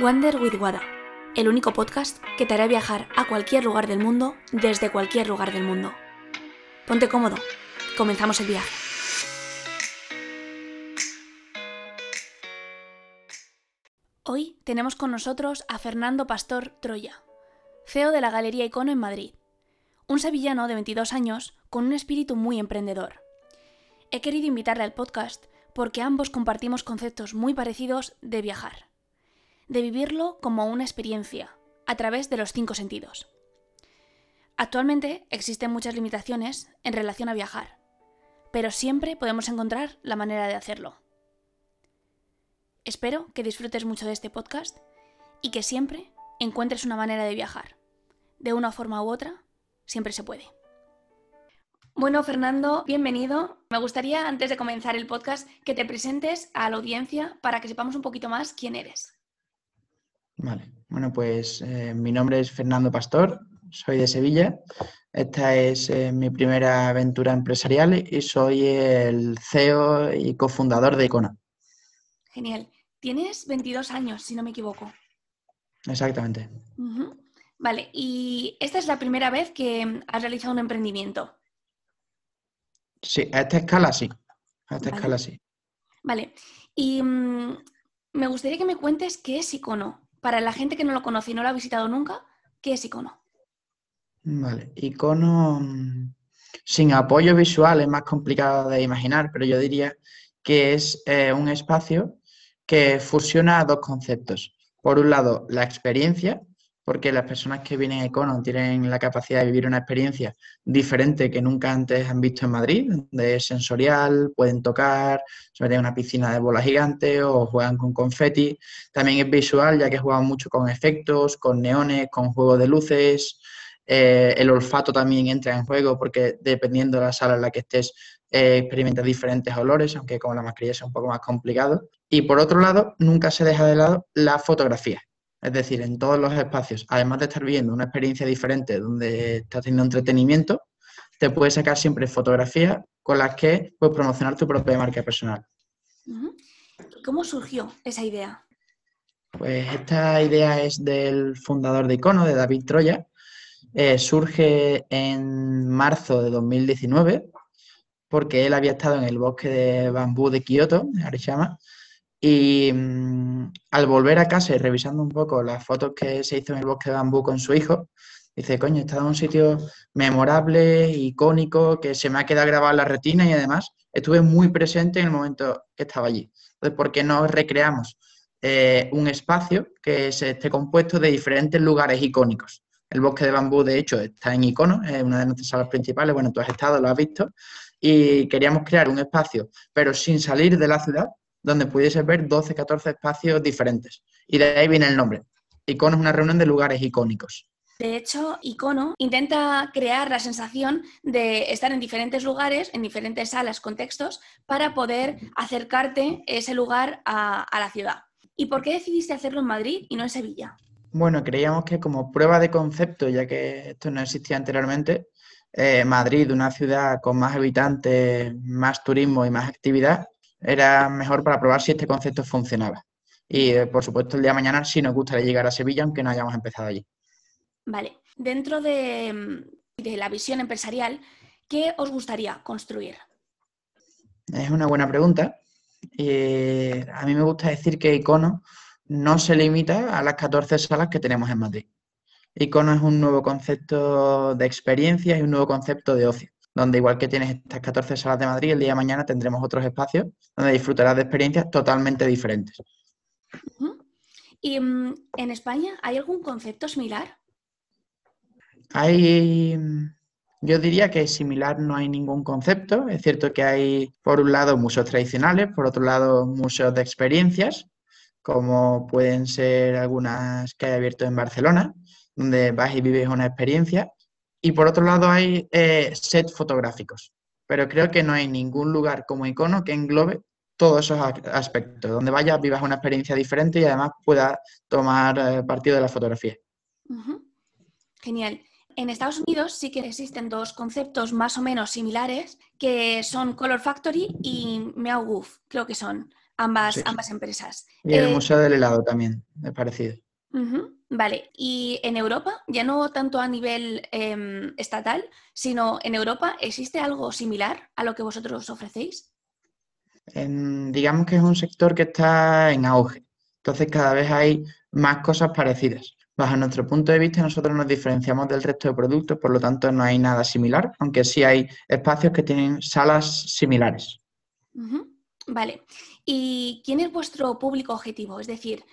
Wander with Wada, el único podcast que te hará viajar a cualquier lugar del mundo desde cualquier lugar del mundo. Ponte cómodo, comenzamos el viaje. Hoy tenemos con nosotros a Fernando Pastor Troya, CEO de la Galería Icono en Madrid, un sevillano de 22 años con un espíritu muy emprendedor. He querido invitarle al podcast porque ambos compartimos conceptos muy parecidos de viajar de vivirlo como una experiencia, a través de los cinco sentidos. Actualmente existen muchas limitaciones en relación a viajar, pero siempre podemos encontrar la manera de hacerlo. Espero que disfrutes mucho de este podcast y que siempre encuentres una manera de viajar. De una forma u otra, siempre se puede. Bueno, Fernando, bienvenido. Me gustaría, antes de comenzar el podcast, que te presentes a la audiencia para que sepamos un poquito más quién eres. Vale, bueno, pues eh, mi nombre es Fernando Pastor, soy de Sevilla. Esta es eh, mi primera aventura empresarial y soy el CEO y cofundador de Icona. Genial. Tienes 22 años, si no me equivoco. Exactamente. Vale, y esta es la primera vez que has realizado un emprendimiento. Sí, a esta escala sí. A esta escala sí. Vale, y mm, me gustaría que me cuentes qué es Icono para la gente que no lo conoce y no lo ha visitado nunca, ¿qué es icono? Vale, icono mm, sin apoyo visual es más complicado de imaginar, pero yo diría que es eh, un espacio que fusiona dos conceptos. Por un lado, la experiencia, porque las personas que vienen a Icono tienen la capacidad de vivir una experiencia diferente que nunca antes han visto en Madrid, donde es sensorial, pueden tocar, se meten en una piscina de bola gigante o juegan con confeti. También es visual, ya que juegan mucho con efectos, con neones, con juegos de luces. Eh, el olfato también entra en juego porque dependiendo de la sala en la que estés, eh, experimentas diferentes olores, aunque con la mascarilla es un poco más complicado. Y por otro lado, nunca se deja de lado la fotografía. Es decir, en todos los espacios, además de estar viviendo una experiencia diferente donde estás teniendo entretenimiento, te puedes sacar siempre fotografías con las que puedes promocionar tu propia marca personal. ¿Cómo surgió esa idea? Pues esta idea es del fundador de Icono, de David Troya. Eh, surge en marzo de 2019 porque él había estado en el bosque de bambú de Kioto, de Arishama, y mm, al volver a casa y revisando un poco las fotos que se hizo en el bosque de bambú con su hijo, dice, coño, estado en un sitio memorable, icónico, que se me ha quedado grabado la retina y además estuve muy presente en el momento que estaba allí. Entonces, ¿por qué no recreamos eh, un espacio que se esté compuesto de diferentes lugares icónicos? El bosque de bambú, de hecho, está en Icono, es una de nuestras salas principales. Bueno, tú has estado, lo has visto. Y queríamos crear un espacio, pero sin salir de la ciudad, donde pudiese ver 12, 14 espacios diferentes. Y de ahí viene el nombre. Icono es una reunión de lugares icónicos. De hecho, Icono intenta crear la sensación de estar en diferentes lugares, en diferentes salas, contextos, para poder acercarte ese lugar a, la ciudad. ¿Y por qué decidiste hacerlo en Madrid y no en Sevilla? Bueno, creíamos que como prueba de concepto, ya que esto no existía anteriormente, eh, Madrid, una ciudad con más habitantes, más turismo y más actividad, era mejor para probar si este concepto funcionaba. Y eh, por supuesto, el día de mañana sí nos gustaría llegar a Sevilla, aunque no hayamos empezado allí. Vale. Dentro de, mm, la visión empresarial, ¿qué os gustaría construir? Es una buena pregunta. a mí me gusta decir que Icono no se limita a las 14 salas que tenemos en Madrid. Icono es un nuevo concepto de experiencia y un nuevo concepto de ocio donde igual que tienes estas 14 salas de Madrid, el día de mañana tendremos otros espacios donde disfrutarás de experiencias totalmente diferentes. ¿Y mm, en España hay algún concepto similar? Hay, yo diría que similar no hay ningún concepto. Es cierto que hay, por un lado, museos tradicionales, por otro lado, museos de experiencias, como pueden ser algunas que hay abierto en Barcelona, donde vas y vives una experiencia. Y por otro lado hay eh, sets fotográficos, pero creo que no hay ningún lugar como icono que englobe todos esos aspectos, donde vayas, vivas una experiencia diferente y además puedas tomar eh, partido de la fotografía. Genial. En Estados Unidos sí que existen dos conceptos más o menos similares, que son Color Factory y Meow creo que son. ambas, ambas empresas. Y el Museo del Helado también, es parecido. Vale, y en Europa, ya no tanto a nivel em, estatal, sino en Europa, ¿existe algo similar a lo que vosotros ofrecéis? digamos que es un sector que está en auge, entonces cada vez hay más cosas parecidas. Bajo nuestro punto de vista, nosotros nos diferenciamos del resto de productos, por lo tanto no hay nada similar, aunque sí hay espacios que tienen salas similares. Vale. ¿Y quién es vuestro público objetivo? Es decir,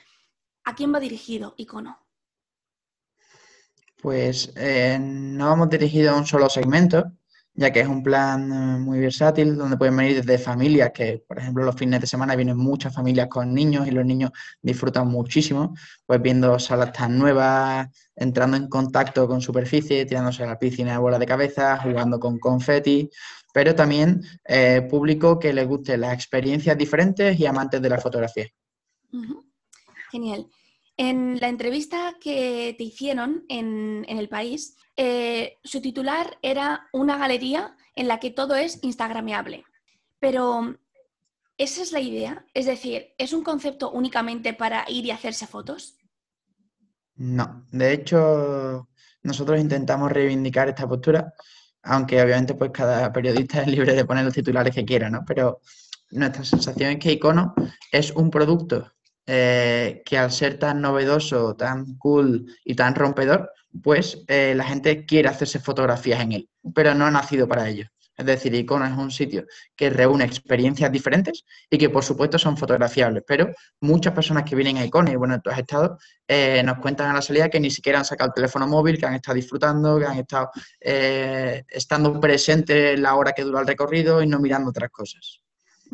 ¿a quién va dirigido Icono? Pues eh, no vamos dirigido a un solo segmento, ya que es un plan eh, muy versátil donde pueden venir desde familias, que por ejemplo los fines de semana vienen muchas familias con niños y los niños disfrutan muchísimo, pues viendo salas tan nuevas, entrando en contacto con superficie, tirándose a la piscina de bola de cabeza, jugando con confeti, pero también eh, público que le guste las experiencias diferentes y amantes de la fotografía. Genial. En la entrevista que te hicieron en, el país, eh, su titular era una galería en la que todo es instagrameable. Pero, ¿esa es la idea? Es decir, ¿es un concepto únicamente para ir y hacerse fotos? No, de hecho, nosotros intentamos reivindicar esta postura, aunque obviamente pues cada periodista es libre de poner los titulares que quiera, ¿no? Pero nuestra sensación es que Icono es un producto eh, que al ser tan novedoso, tan cool y tan rompedor, pues eh, la gente quiere hacerse fotografías en él, pero no ha nacido para ello. Es decir, Icono es un sitio que reúne experiencias diferentes y que por supuesto son fotografiables, pero muchas personas que vienen a Icono, y bueno, tú has estado, eh, nos cuentan a la salida que ni siquiera han sacado el teléfono móvil, que han estado disfrutando, que han estado estando presentes en la hora que dura el recorrido y no mirando otras cosas.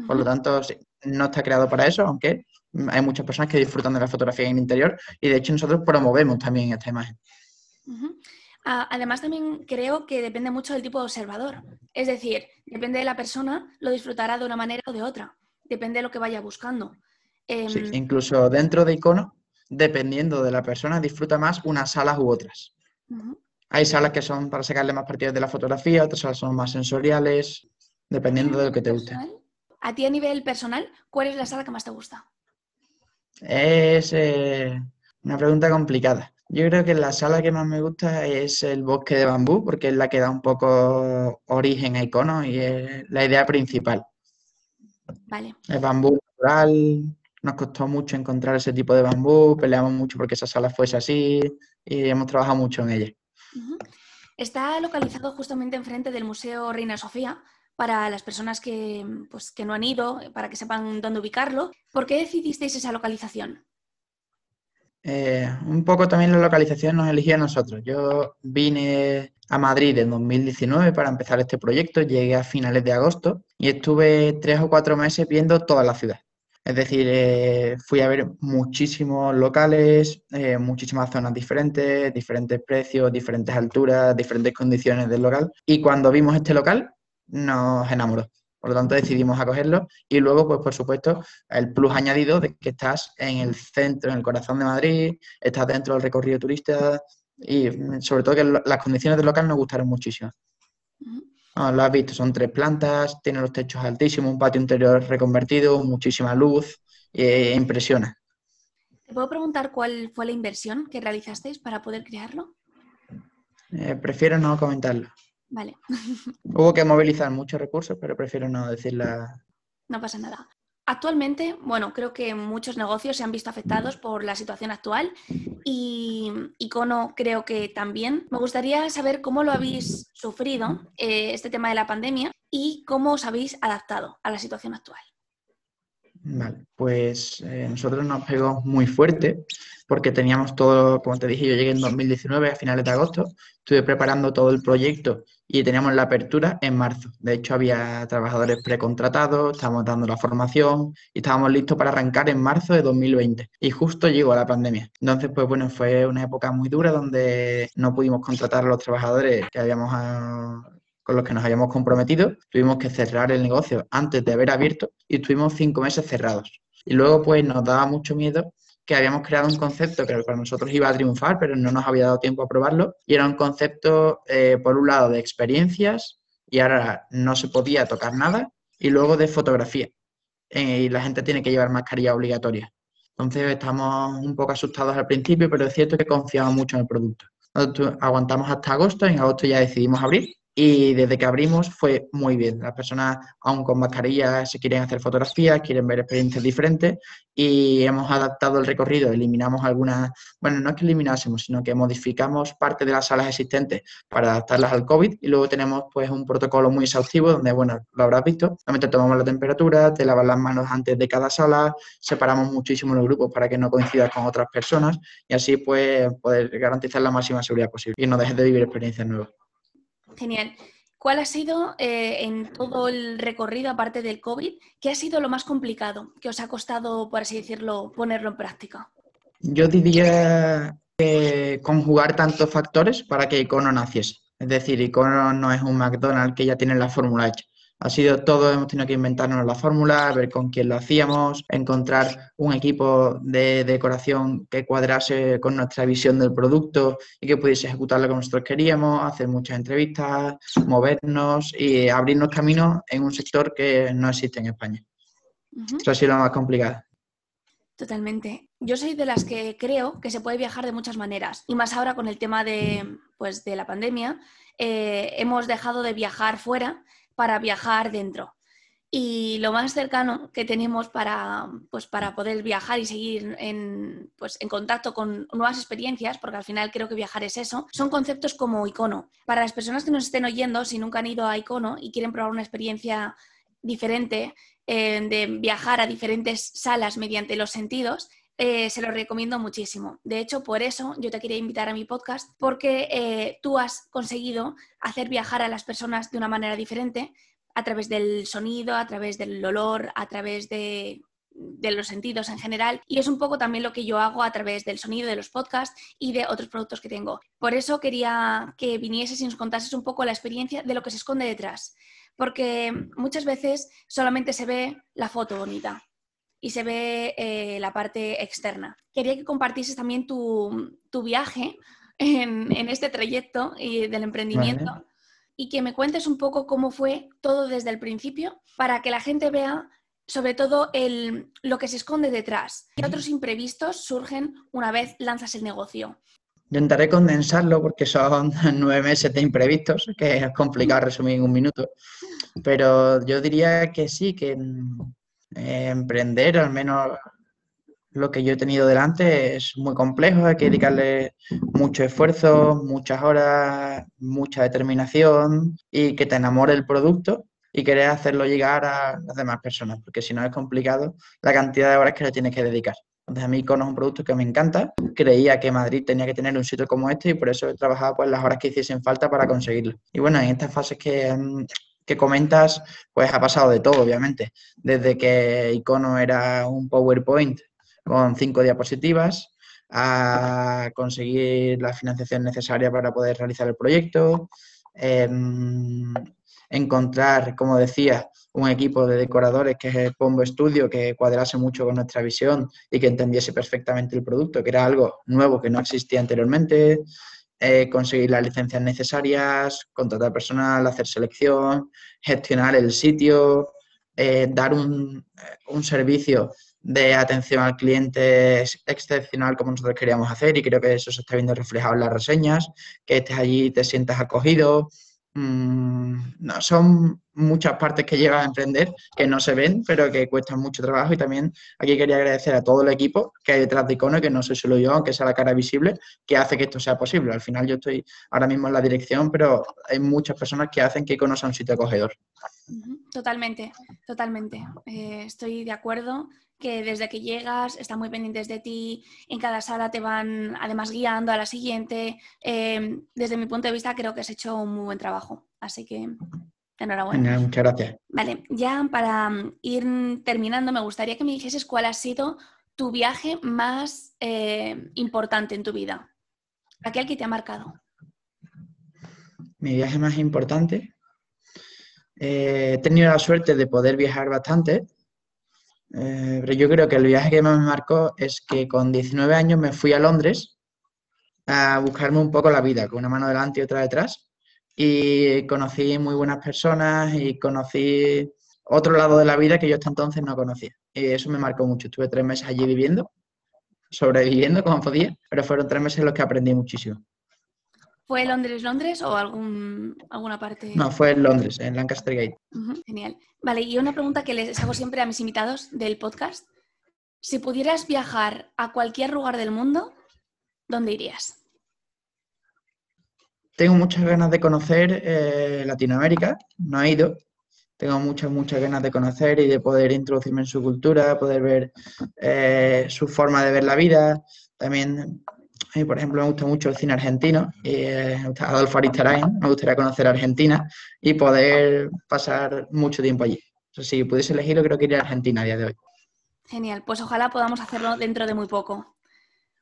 Por lo tanto, no está creado para eso, aunque hay muchas personas que disfrutan de la fotografía en el interior y de hecho nosotros promovemos también esta imagen. Además también creo que depende mucho del tipo de observador. Es decir, depende de la persona, lo disfrutará de una manera o de otra. Depende de lo que vaya buscando. Sí, em, incluso dentro de icono, dependiendo de la persona, disfruta más unas salas u otras. Hay salas que son para sacarle más partidos de la fotografía, otras salas son más sensoriales, dependiendo de lo que te guste. A ti a nivel personal, ¿cuál es la sala que más te gusta? Es eh, una pregunta complicada. Yo creo que la sala que más me gusta es el bosque de bambú, porque es la que da un poco origen a icono y es la idea principal. Vale. El bambú natural, nos costó mucho encontrar ese tipo de bambú, peleamos mucho porque esa sala fuese así y hemos trabajado mucho en ella. Está localizado justamente enfrente del Museo Reina Sofía, para las personas que, pues, que no han ido, para que sepan dónde ubicarlo. ¿Por qué decidisteis esa localización? Eh, un poco también la localización nos eligió a nosotros. Yo vine a Madrid en 2019 para empezar este proyecto, llegué a finales de agosto y estuve tres o cuatro meses viendo toda la ciudad. Es decir, eh, fui a ver muchísimos locales, eh, muchísimas zonas diferentes, diferentes precios, diferentes alturas, diferentes condiciones del local. Y cuando vimos este local, nos enamoró. Por lo tanto, decidimos acogerlo y luego, pues por supuesto, el plus añadido de que estás en el centro, en el corazón de Madrid, estás dentro del recorrido turista y sobre todo que las condiciones del local nos gustaron muchísimo. lo has visto, son tres plantas, tiene los techos altísimos, un patio interior reconvertido, muchísima luz, e impresiona. ¿Te puedo preguntar cuál fue la inversión que realizasteis para poder crearlo? Eh, prefiero no comentarlo. Vale. Hubo que movilizar muchos recursos, pero prefiero no decirla. No pasa nada. Actualmente, bueno, creo que muchos negocios se han visto afectados por la situación actual y Icono creo que también. Me gustaría saber cómo lo habéis sufrido, eh, este tema de la pandemia, y cómo os habéis adaptado a la situación actual. Vale, pues eh, nosotros nos pegó muy fuerte porque teníamos todo, como te dije, yo llegué en 2019 a finales de agosto, estuve preparando todo el proyecto y teníamos la apertura en marzo. De hecho, había trabajadores precontratados, estábamos dando la formación y estábamos listos para arrancar en marzo de 2020. Y justo llegó la pandemia. Entonces, pues bueno, fue una época muy dura donde no pudimos contratar a los trabajadores que habíamos ah, con los que nos habíamos comprometido. Tuvimos que cerrar el negocio antes de haber abierto y estuvimos cinco meses cerrados. Y luego, pues nos daba mucho miedo que habíamos creado un concepto que para nosotros iba a triunfar, pero no nos había dado tiempo a probarlo, y era un concepto, eh, por un lado, de experiencias, y ahora no se podía tocar nada, y luego de fotografía. eh, y la gente tiene que llevar mascarilla obligatoria. Entonces estamos un poco asustados al principio, pero es cierto que confiamos mucho en el producto. Aguantamos hasta agosto, en agosto ya decidimos abrir y desde que abrimos fue muy bien. Las personas, aún con mascarilla, se quieren hacer fotografías, quieren ver experiencias diferentes y hemos adaptado el recorrido, eliminamos algunas, bueno, no es que eliminásemos, sino que modificamos parte de las salas existentes para adaptarlas al COVID y luego tenemos pues un protocolo muy exhaustivo donde, bueno, lo habrás visto, realmente tomamos la temperatura, te lavas las manos antes de cada sala, separamos muchísimo los grupos para que no coincidas con otras personas y así pues poder garantizar la máxima seguridad posible y no dejes de vivir experiencias nuevas. Genial. ¿Cuál ha sido eh, en todo el recorrido, aparte del COVID, qué ha sido lo más complicado que os ha costado, por así decirlo, ponerlo en práctica? Yo diría que conjugar tantos factores para que Icono naciese. Es decir, Icono no es un McDonald's que ya tiene la fórmula hecha. Ha sido todo, hemos tenido que inventarnos la fórmula, ver con quién lo hacíamos, encontrar un equipo de decoración que cuadrase con nuestra visión del producto y que pudiese ejecutarlo como nosotros queríamos, hacer muchas entrevistas, movernos y abrirnos caminos en un sector que no existe en España. Eso ha sido lo más complicado. Totalmente. Yo soy de las que creo que se puede viajar de muchas maneras y más ahora con el tema de, pues, de la pandemia. Eh, hemos dejado de viajar fuera para viajar dentro. Y lo más cercano que tenemos para, pues, para poder viajar y seguir en, pues, en contacto con nuevas experiencias, porque al final creo que viajar es eso, son conceptos como icono. Para las personas que nos estén oyendo, si nunca han ido a icono y quieren probar una experiencia diferente eh, de viajar a diferentes salas mediante los sentidos, eh, se lo recomiendo muchísimo. De hecho, por eso yo te quería invitar a mi podcast, porque eh, tú has conseguido hacer viajar a las personas de una manera diferente, a través del sonido, a través del olor, a través de, de los sentidos en general y es un poco también lo que yo hago a través del sonido de los podcasts y de otros productos que tengo. Por eso quería que vinieses y nos contases un poco la experiencia de lo que se esconde detrás, porque muchas veces solamente se ve la foto bonita, y se ve eh, la parte externa. Quería que compartieses también tu, viaje en, este trayecto y del emprendimiento y que me cuentes un poco cómo fue todo desde el principio para que la gente vea sobre todo el, lo que se esconde detrás. ¿Qué otros imprevistos surgen una vez lanzas el negocio? Intentaré condensarlo porque son nueve meses de imprevistos, que es complicado resumir en un minuto. Pero yo diría que sí, que emprender, al menos lo que yo he tenido delante, es muy complejo, hay que dedicarle mucho esfuerzo, muchas horas, mucha determinación y que te enamore el producto y querer hacerlo llegar a las demás personas, porque si no es complicado la cantidad de horas que le tienes que dedicar. Entonces a mí Icono es un producto que me encanta, creía que Madrid tenía que tener un sitio como este y por eso he trabajado pues las horas que hiciesen falta para conseguirlo. Y bueno, en estas fases que mm, que comentas, pues ha pasado de todo, obviamente. Desde que Icono era un PowerPoint con cinco diapositivas, a conseguir la financiación necesaria para poder realizar el proyecto, encontrar, como decía, un equipo de decoradores que es el Pombo Studio, que cuadrase mucho con nuestra visión y que entendiese perfectamente el producto, que era algo nuevo que no existía anteriormente, eh, conseguir las licencias necesarias, contratar personal, hacer selección, gestionar el sitio, eh, dar un, servicio de atención al cliente excepcional como nosotros queríamos hacer. Y creo que eso se está viendo reflejado en las reseñas, que estés allí, te sientas acogido, Mm, no, son muchas partes que llevan a emprender que no se ven, pero que cuestan mucho trabajo. Y también aquí quería agradecer a todo el equipo que hay detrás de Icono, que no soy solo yo, aunque sea la cara visible, que hace que esto sea posible. Al final yo estoy ahora mismo en la dirección, pero hay muchas personas que hacen que Icono sea un sitio acogedor. Totalmente, totalmente. Eh, estoy de acuerdo que desde que llegas están muy pendientes de ti, en cada sala te van además guiando a la siguiente. Em, desde mi punto de vista creo que has hecho un muy buen trabajo, así que enhorabuena. Muchas gracias. Vale, ya para mm, ir terminando me gustaría que me dijeses cuál ha sido tu viaje más eh, importante en tu vida, aquel que te ha marcado. Mi viaje más importante. Eh, he tenido la suerte de poder viajar bastante eh, pero yo creo que el viaje que más me marcó es que con 19 años me fui a Londres a buscarme un poco la vida, con una mano delante y otra detrás. Y conocí muy buenas personas y conocí otro lado de la vida que yo hasta entonces no conocía. Y eso me marcó mucho. Estuve tres meses allí viviendo, sobreviviendo como podía, pero fueron tres meses en los que aprendí muchísimo. ¿Fue Londres, Londres o algún, alguna parte? No, fue en Londres, en Lancaster Gate. genial. Vale, y una pregunta que les hago siempre a mis invitados del podcast. Si pudieras viajar a cualquier lugar del mundo, ¿dónde irías? Tengo muchas ganas de conocer eh, Latinoamérica, no he ido. Tengo muchas, muchas ganas de conocer y de poder introducirme en su cultura, poder ver eh, su forma de ver la vida. También, por ejemplo, me gusta mucho el cine argentino. Y, eh, me gusta Adolfo Aristarain, me gustaría conocer Argentina y poder pasar mucho tiempo allí. si pudiese elegirlo, creo que iría a Argentina a día de hoy. Genial, pues ojalá podamos hacerlo dentro de muy poco.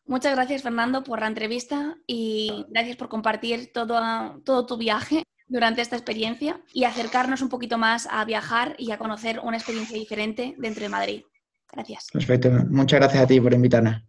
Muchas gracias, Fernando, por la entrevista y gracias por compartir todo, todo tu viaje durante esta experiencia y acercarnos un poquito más a viajar y a conocer una experiencia diferente dentro de Madrid. Gracias. Perfecto. Muchas gracias a ti por invitarnos.